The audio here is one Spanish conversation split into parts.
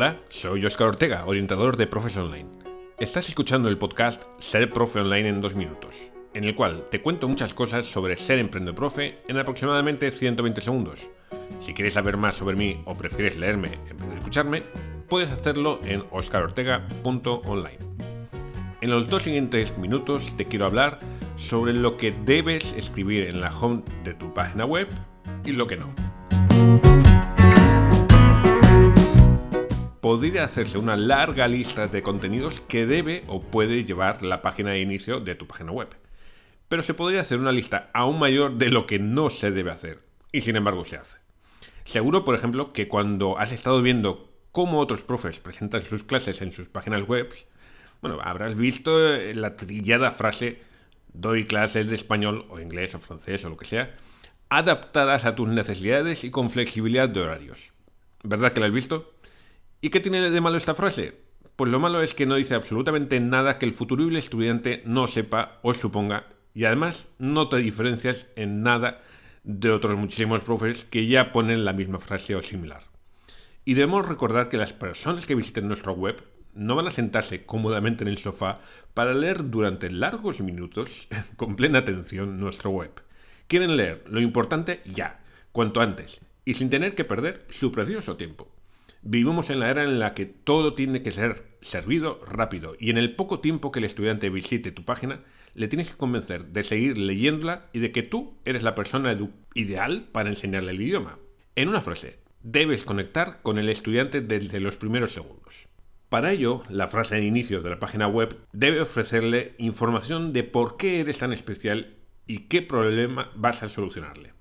Hola, soy Oscar Ortega, orientador de Profes Online. Estás escuchando el podcast Ser Profe Online en dos minutos, en el cual te cuento muchas cosas sobre ser emprendedor profe en aproximadamente 120 segundos. Si quieres saber más sobre mí o prefieres leerme en vez de escucharme, puedes hacerlo en oscarortega.online. En los dos siguientes minutos te quiero hablar sobre lo que debes escribir en la home de tu página web y lo que no. Podría hacerse una larga lista de contenidos que debe o puede llevar la página de inicio de tu página web. Pero se podría hacer una lista aún mayor de lo que no se debe hacer, y sin embargo se hace. Seguro, por ejemplo, que cuando has estado viendo cómo otros profes presentan sus clases en sus páginas web, bueno, habrás visto la trillada frase doy clases de español o inglés o francés o lo que sea, adaptadas a tus necesidades y con flexibilidad de horarios. ¿Verdad que la has visto? ¿Y qué tiene de malo esta frase? Pues lo malo es que no dice absolutamente nada que el futurible estudiante no sepa o suponga y además no te diferencias en nada de otros muchísimos profes que ya ponen la misma frase o similar. Y debemos recordar que las personas que visiten nuestra web no van a sentarse cómodamente en el sofá para leer durante largos minutos con plena atención nuestra web. Quieren leer lo importante ya, cuanto antes, y sin tener que perder su precioso tiempo. Vivimos en la era en la que todo tiene que ser servido rápido y en el poco tiempo que el estudiante visite tu página, le tienes que convencer de seguir leyéndola y de que tú eres la persona ideal para enseñarle el idioma. En una frase, debes conectar con el estudiante desde los primeros segundos. Para ello, la frase de inicio de la página web debe ofrecerle información de por qué eres tan especial y qué problema vas a solucionarle.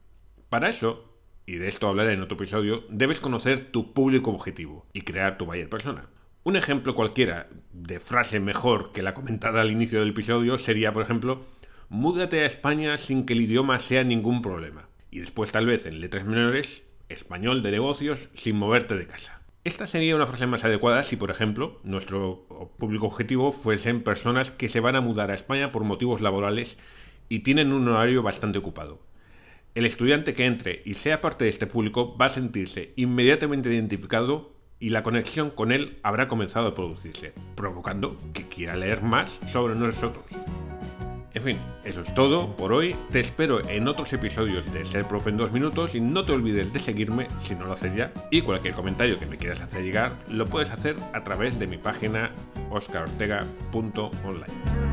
Para eso, y de esto hablaré en otro episodio, debes conocer tu público objetivo y crear tu buyer persona. Un ejemplo cualquiera de frase mejor que la comentada al inicio del episodio sería, por ejemplo, múdate a España sin que el idioma sea ningún problema. Y después tal vez en letras menores, español de negocios sin moverte de casa. Esta sería una frase más adecuada si, por ejemplo, nuestro público objetivo fuesen personas que se van a mudar a España por motivos laborales y tienen un horario bastante ocupado. El estudiante que entre y sea parte de este público va a sentirse inmediatamente identificado y la conexión con él habrá comenzado a producirse, provocando que quiera leer más sobre nosotros. En fin, eso es todo por hoy. Te espero en otros episodios de Ser Profe en dos minutos y no te olvides de seguirme si no lo haces ya. Y cualquier comentario que me quieras hacer llegar lo puedes hacer a través de mi página oscarortega.online.